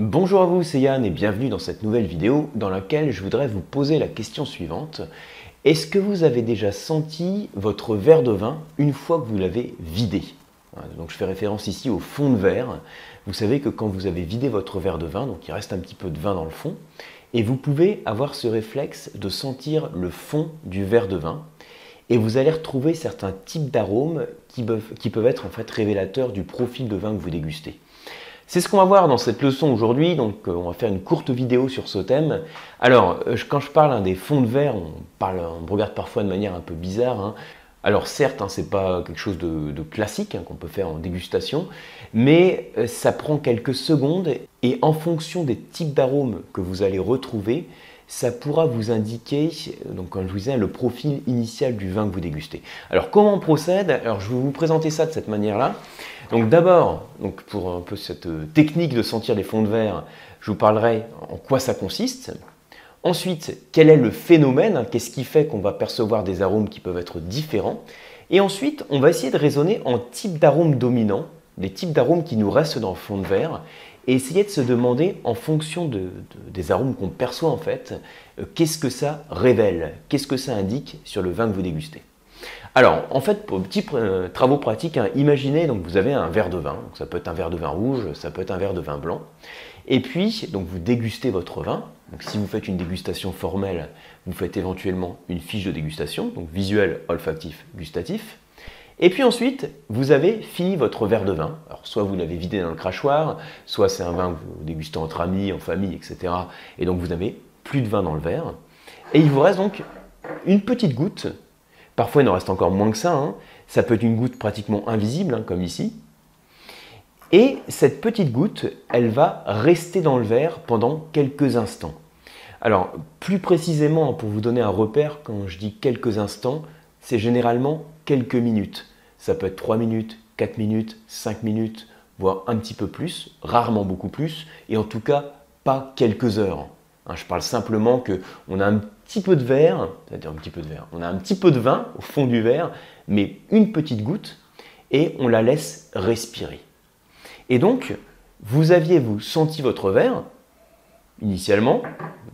Bonjour à vous, c'est Yann et bienvenue dans cette nouvelle vidéo dans laquelle je voudrais vous poser la question suivante. Est-ce que vous avez déjà senti votre verre de vin une fois que vous l'avez vidé? Donc je fais référence ici au fond de verre. Vous savez que quand vous avez vidé votre verre de vin, donc il reste un petit peu de vin dans le fond, et vous pouvez avoir ce réflexe de sentir le fond du verre de vin et vous allez retrouver certains types d'arômes qui peuvent, qui peuvent être en fait révélateurs du profil de vin que vous dégustez. C'est ce qu'on va voir dans cette leçon aujourd'hui, donc euh, on va faire une courte vidéo sur ce thème. Alors, euh, quand je parle des fonds de verre, on, parle, on me regarde parfois de manière un peu bizarre. Hein. Alors certes, hein, ce n'est pas quelque chose de, classique hein, qu'on peut faire en dégustation, mais euh, ça prend quelques secondes et en fonction des types d'arômes que vous allez retrouver, ça pourra vous indiquer, donc comme je vous disais, le profil initial du vin que vous dégustez. Alors comment on procède? Alors je vais vous présenter ça de cette manière-là. Donc d'abord, pour un peu cette euh, technique de sentir les fonds de verre, je vous parlerai en quoi ça consiste. Ensuite, quel est le phénomène? Qu'est-ce qui fait qu'on va percevoir des arômes qui peuvent être différents? Et ensuite, on va essayer de raisonner en types d'arômes dominants, des types d'arômes qui nous restent dans le fond de verre, et de se demander, en fonction des arômes qu'on perçoit en fait, euh, qu'est-ce que ça révèle? Qu'est-ce que ça indique sur le vin que vous dégustez? Alors, en fait, pour petits euh, travaux pratiques, hein, imaginez donc vous avez un verre de vin, ça peut être un verre de vin rouge, ça peut être un verre de vin blanc, et puis donc vous dégustez votre vin. Donc, si vous faites une dégustation formelle, vous faites éventuellement une fiche de dégustation, donc visuel, olfactif, gustatif. Et puis ensuite, vous avez fini votre verre de vin. Alors, soit vous l'avez vidé dans le crachoir, soit c'est un vin que vous dégustez entre amis, en famille, etc. Et donc vous n'avez plus de vin dans le verre. Et il vous reste donc une petite goutte Parfois, il en reste encore moins que ça. Hein. Ça peut être une goutte pratiquement invisible, hein, comme ici. Et cette petite goutte, elle va rester dans le verre pendant quelques instants. Alors, plus précisément, pour vous donner un repère, quand je dis quelques instants, c'est généralement quelques minutes. Ça peut être 3 minutes, 4 minutes, 5 minutes, voire un petit peu plus, rarement beaucoup plus, et en tout cas pas quelques heures. Hein, je parle simplement qu'on a un petit peu de verre, c'est-à-dire un petit peu de verre, on a un petit peu de vin au fond du verre, mais une petite goutte, et on la laisse respirer. Et donc, vous aviez vous senti votre verre, initialement,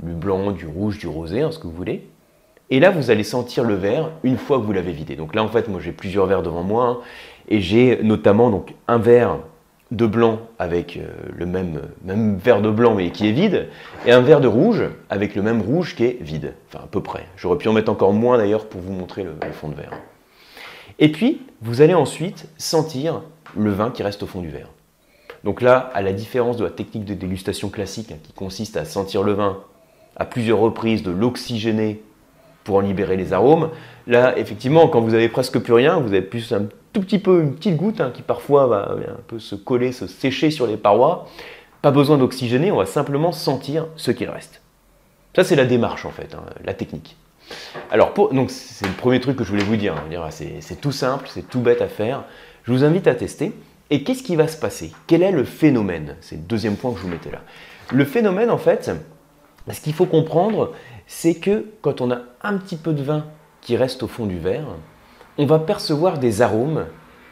du blanc, du rouge, du rosé, hein, ce que vous voulez, et là, vous allez sentir le verre une fois que vous l'avez vidé. Donc là, en fait, moi, j'ai plusieurs verres devant moi, hein, et j'ai notamment donc un verre de blanc avec euh, le même, même verre de blanc mais qui est vide, et un verre de rouge avec le même rouge qui est vide, enfin à peu près. J'aurais pu en mettre encore moins d'ailleurs pour vous montrer le, fond de verre. Et puis, vous allez ensuite sentir le vin qui reste au fond du verre. Donc là, à la différence de la technique de dégustation classique hein, qui consiste à sentir le vin à plusieurs reprises, de l'oxygéner pour en libérer les arômes, là, effectivement, quand vous avez presque plus rien, vous avez plus un tout petit peu, une petite goutte hein, qui parfois va un peu se coller, se sécher sur les parois. Pas besoin d'oxygéner, on va simplement sentir ce qu'il reste. Ça, c'est la démarche en fait, hein, la technique. Alors, donc c'est le premier truc que je voulais vous dire. Hein. C'est tout simple, c'est tout bête à faire. Je vous invite à tester. Et qu'est-ce qui va se passer? Quel est le phénomène? C'est le deuxième point que je vous mettais là. Le phénomène, en fait, ce qu'il faut comprendre, c'est que quand on a un petit peu de vin qui reste au fond du verre, on va percevoir des arômes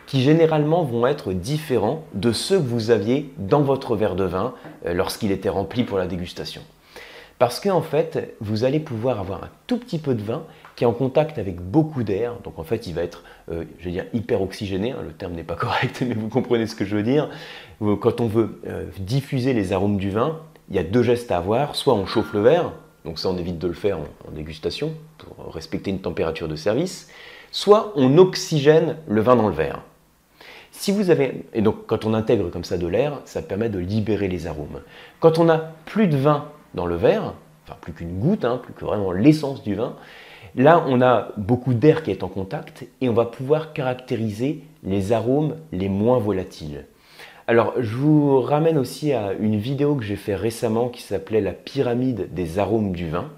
qui généralement vont être différents de ceux que vous aviez dans votre verre de vin euh, lorsqu'il était rempli pour la dégustation. Parce qu'en fait, vous allez pouvoir avoir un tout petit peu de vin qui est en contact avec beaucoup d'air, donc en fait il va être, euh, je hyper oxygéné, hein, le terme n'est pas correct, mais vous comprenez ce que je veux dire. Quand on veut euh, diffuser les arômes du vin, il y a deux gestes à avoir, soit on chauffe le verre, donc ça on évite de le faire en dégustation, pour respecter une température de service, soit on oxygène le vin dans le verre. Si vous avez, et donc quand on intègre comme ça de l'air, ça permet de libérer les arômes. Quand on a plus de vin dans le verre, enfin plus qu'une goutte, hein, plus que vraiment l'essence du vin, là on a beaucoup d'air qui est en contact et on va pouvoir caractériser les arômes les moins volatiles. Alors je vous ramène aussi à une vidéo que j'ai fait récemment qui s'appelait la pyramide des arômes du vin.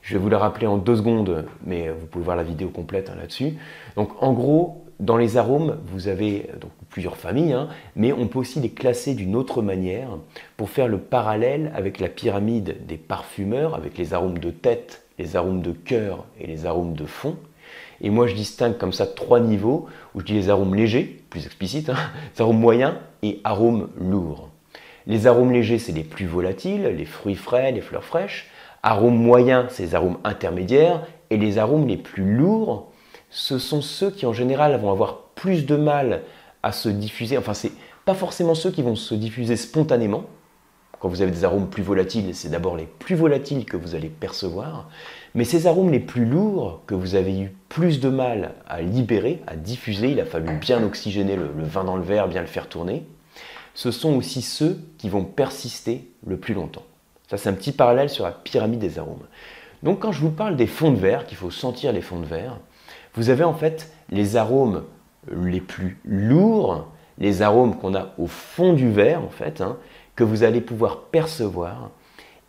Je vais vous la rappeler en deux secondes, mais vous pouvez voir la vidéo complète hein, là-dessus. Donc en gros, dans les arômes, vous avez donc, plusieurs familles, hein, mais on peut aussi les classer d'une autre manière pour faire le parallèle avec la pyramide des parfumeurs, avec les arômes de tête, les arômes de cœur et les arômes de fond. Et moi, je distingue comme ça trois niveaux, où je dis les arômes légers, plus explicites, hein, les arômes moyens et arômes lourds. Les arômes légers, c'est les plus volatiles, les fruits frais, les fleurs fraîches. Arômes moyens, c'est les arômes intermédiaires. Et les arômes les plus lourds, ce sont ceux qui en général vont avoir plus de mal à se diffuser. Enfin, c'est pas forcément ceux qui vont se diffuser spontanément. Quand vous avez des arômes plus volatiles, c'est d'abord les plus volatiles que vous allez percevoir. Mais ces arômes les plus lourds, que vous avez eu plus de mal à libérer, à diffuser, il a fallu bien oxygéner le, vin dans le verre, bien le faire tourner, ce sont aussi ceux qui vont persister le plus longtemps. Ça, c'est un petit parallèle sur la pyramide des arômes. Donc, quand je vous parle des fonds de verre, qu'il faut sentir les fonds de verre, vous avez en fait les arômes les plus lourds, les arômes qu'on a au fond du verre, en fait, hein, que vous allez pouvoir percevoir,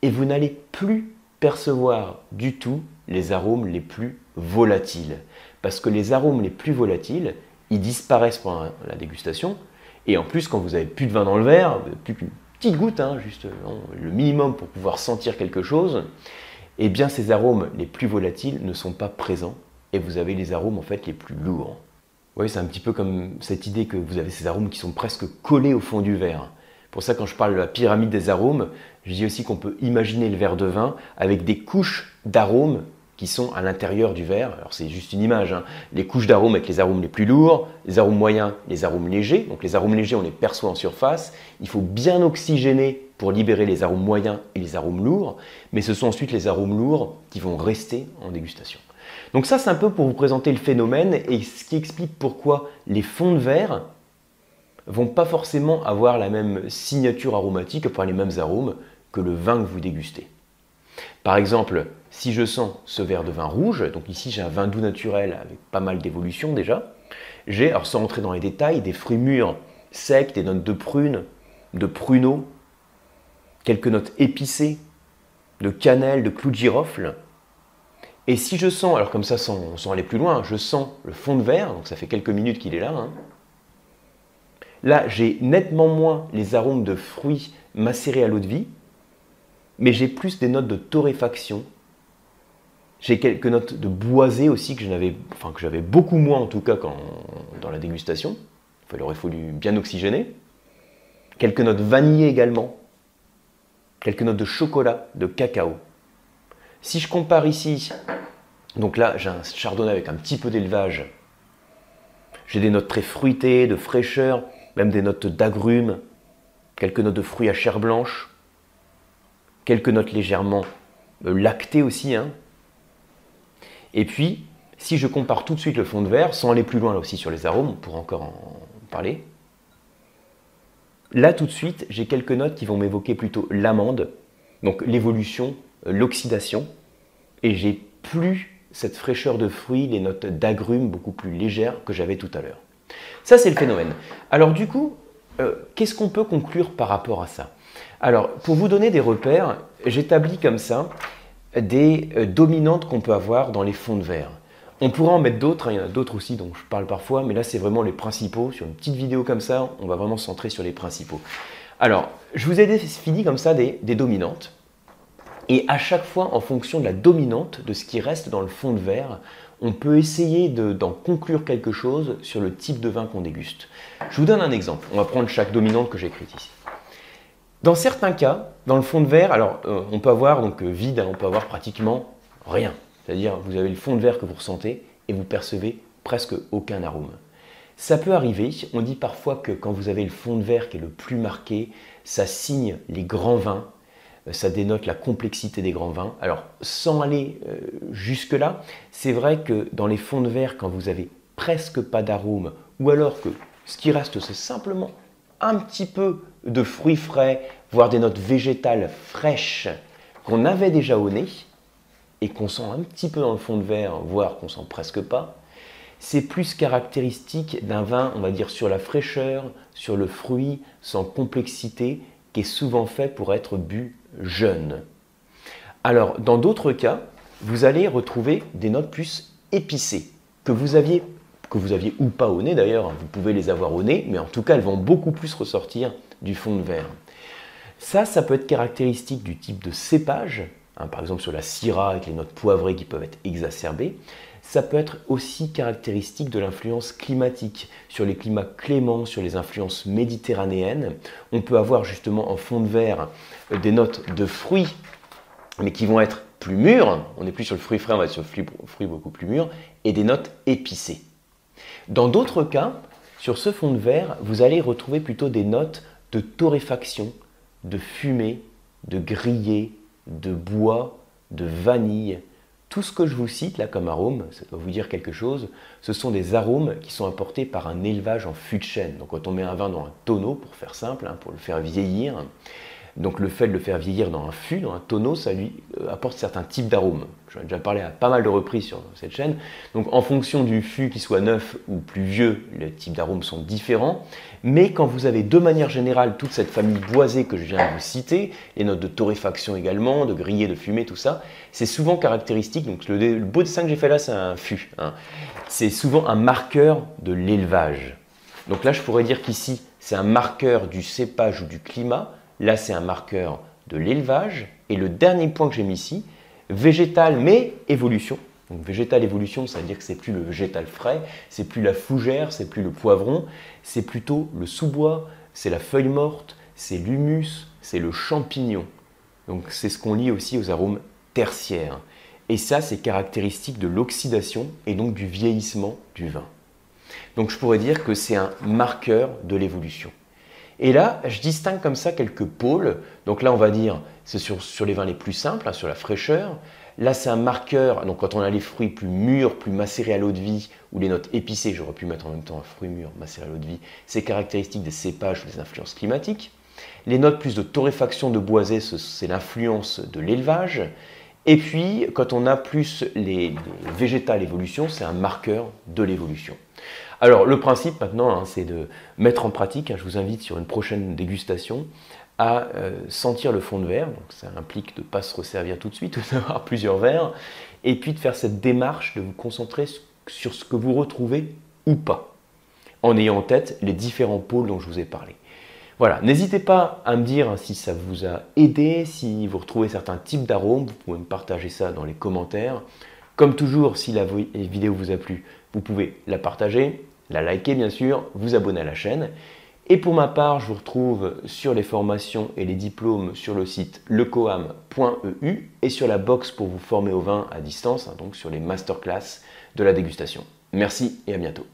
et vous n'allez plus percevoir du tout les arômes les plus volatiles. Parce que les arômes les plus volatiles, ils disparaissent pendant la dégustation, et en plus, quand vous avez plus de vin dans le verre, plus qu'une petite goutte, hein, juste le minimum pour pouvoir sentir quelque chose, eh bien ces arômes les plus volatiles ne sont pas présents et vous avez les arômes en fait les plus lourds. Oui, c'est un petit peu comme cette idée que vous avez ces arômes qui sont presque collés au fond du verre. Pour ça, quand je parle de la pyramide des arômes, je dis aussi qu'on peut imaginer le verre de vin avec des couches d'arômes qui sont à l'intérieur du verre. Alors c'est juste une image. Hein. Les couches d'arômes avec les arômes les plus lourds, les arômes moyens, les arômes légers. Donc les arômes légers, on les perçoit en surface. Il faut bien oxygéner pour libérer les arômes moyens et les arômes lourds. Mais ce sont ensuite les arômes lourds qui vont rester en dégustation. Donc ça, c'est un peu pour vous présenter le phénomène et ce qui explique pourquoi les fonds de verre vont pas forcément avoir la même signature aromatique, enfin les mêmes arômes que le vin que vous dégustez. Par exemple, si je sens ce verre de vin rouge, donc ici j'ai un vin doux naturel avec pas mal d'évolution déjà, j'ai, alors sans rentrer dans les détails, des fruits mûrs secs, des notes de prune, de pruneau, quelques notes épicées, de cannelle, de clou de girofle, et si je sens, alors comme ça sans, aller plus loin, je sens le fond de verre, donc ça fait quelques minutes qu'il est là, hein. Là j'ai nettement moins les arômes de fruits macérés à l'eau de vie, mais j'ai plus des notes de torréfaction. J'ai quelques notes de boisé aussi que j'avais beaucoup moins en tout cas quand, dans la dégustation. Il aurait fallu bien oxygéner. Quelques notes vanillées également. Quelques notes de chocolat, de cacao. Si je compare ici donc là, j'ai un chardonnay avec un petit peu d'élevage. J'ai des notes très fruitées, de fraîcheur, même des notes d'agrumes, quelques notes de fruits à chair blanche, quelques notes légèrement euh, lactées aussi. Hein. Et puis, si je compare tout de suite le fond de verre, sans aller plus loin là aussi sur les arômes, on pourra encore en parler. Là tout de suite, j'ai quelques notes qui vont m'évoquer plutôt l'amande, donc l'évolution, euh, l'oxydation, et j'ai plus cette fraîcheur de fruits, les notes d'agrumes beaucoup plus légères que j'avais tout à l'heure. Ça, c'est le phénomène. Alors du coup, euh, qu'est-ce qu'on peut conclure par rapport à ça? Alors, pour vous donner des repères, j'établis comme ça des euh, dominantes qu'on peut avoir dans les fonds de verre. On pourrait en mettre d'autres, hein, il y en a d'autres aussi dont je parle parfois, mais là c'est vraiment les principaux. Sur une petite vidéo comme ça, on va vraiment se centrer sur les principaux. Alors, je vous ai défini comme ça des dominantes. Et à chaque fois, en fonction de la dominante, de ce qui reste dans le fond de verre, on peut essayer d'en conclure quelque chose sur le type de vin qu'on déguste. Je vous donne un exemple. On va prendre chaque dominante que j'ai écrite ici. Dans certains cas, dans le fond de verre, alors euh, on peut avoir donc euh, vide, hein, on peut avoir pratiquement rien. C'est-à-dire vous avez le fond de verre que vous ressentez et vous percevez presque aucun arôme. Ça peut arriver, on dit parfois que quand vous avez le fond de verre qui est le plus marqué, ça signe les grands vins ça dénote la complexité des grands vins. Alors, sans aller euh, jusque-là, c'est vrai que dans les fonds de verre, quand vous avez presque pas d'arôme, ou alors que ce qui reste, c'est simplement un petit peu de fruits frais, voire des notes végétales fraîches qu'on avait déjà au nez, et qu'on sent un petit peu dans le fond de verre, voire qu'on sent presque pas, c'est plus caractéristique d'un vin, on va dire, sur la fraîcheur, sur le fruit, sans complexité, qui est souvent fait pour être bu jeune. Alors, dans d'autres cas, vous allez retrouver des notes plus épicées, que vous aviez, que ou pas au nez d'ailleurs, hein, vous pouvez les avoir au nez, mais en tout cas, elles vont beaucoup plus ressortir du fond de verre. Ça, ça peut être caractéristique du type de cépage, hein, par exemple sur la syrah avec les notes poivrées qui peuvent être exacerbées. Ça peut être aussi caractéristique de l'influence climatique. Sur les climats cléments, sur les influences méditerranéennes, on peut avoir justement en fond de verre des notes de fruits, mais qui vont être plus mûres. On n'est plus sur le fruit frais, on va être sur le fruit beaucoup plus mûr, et des notes épicées. Dans d'autres cas, sur ce fond de verre, vous allez retrouver plutôt des notes de torréfaction, de fumée, de grillé, de bois, de vanille, tout ce que je vous cite là comme arôme, ça doit vous dire quelque chose, ce sont des arômes qui sont apportés par un élevage en fût de chêne. Donc quand on met un vin dans un tonneau, pour faire simple, hein, pour le faire vieillir, donc le fait de le faire vieillir dans un fût, dans un tonneau, ça lui euh, apporte certains types d'arômes. J'en ai déjà parlé à pas mal de reprises sur cette chaîne. Donc en fonction du fût qui soit neuf ou plus vieux, les types d'arômes sont différents. Mais quand vous avez de manière générale toute cette famille boisée que je viens de vous citer, les notes de torréfaction également, de grillé, de fumée, tout ça, c'est souvent caractéristique. Donc le, beau dessin que j'ai fait là, c'est un fût. Hein. C'est souvent un marqueur de l'élevage. Donc là, je pourrais dire qu'ici, c'est un marqueur du cépage ou du climat Là, c'est un marqueur de l'élevage. Et le dernier point que j'ai mis ici, végétal mais évolution. Donc végétal évolution, ça veut dire que c'est plus le végétal frais, c'est plus la fougère, c'est plus le poivron, c'est plutôt le sous-bois, c'est la feuille morte, c'est l'humus, c'est le champignon. Donc c'est ce qu'on lit aussi aux arômes tertiaires. Et ça, c'est caractéristique de l'oxydation et donc du vieillissement du vin. Donc je pourrais dire que c'est un marqueur de l'évolution. Et là, je distingue comme ça quelques pôles. Donc là, on va dire, c'est sur, les vins les plus simples, hein, sur la fraîcheur. Là, c'est un marqueur, donc quand on a les fruits plus mûrs, plus macérés à l'eau de vie, ou les notes épicées, j'aurais pu mettre en même temps un fruit mûr, macéré à l'eau de vie, c'est caractéristique des cépages ou des influences climatiques. Les notes plus de torréfaction de boisé, c'est l'influence de l'élevage. Et puis, quand on a plus les, végétales évolution, c'est un marqueur de l'évolution. Alors, le principe maintenant, hein, c'est de mettre en pratique, hein, je vous invite sur une prochaine dégustation, à euh, sentir le fond de verre. Donc, ça implique de ne pas se resservir tout de suite ou d'avoir plusieurs verres. Et puis de faire cette démarche de vous concentrer sur ce que vous retrouvez ou pas, en ayant en tête les différents pôles dont je vous ai parlé. Voilà, n'hésitez pas à me dire si ça vous a aidé, si vous retrouvez certains types d'arômes, vous pouvez me partager ça dans les commentaires. Comme toujours, si la vidéo vous a plu, vous pouvez la partager, la liker bien sûr, vous abonner à la chaîne. Et pour ma part, je vous retrouve sur les formations et les diplômes sur le site lecoam.eu et sur la box pour vous former au vin à distance, hein, donc sur les masterclass de la dégustation. Merci et à bientôt.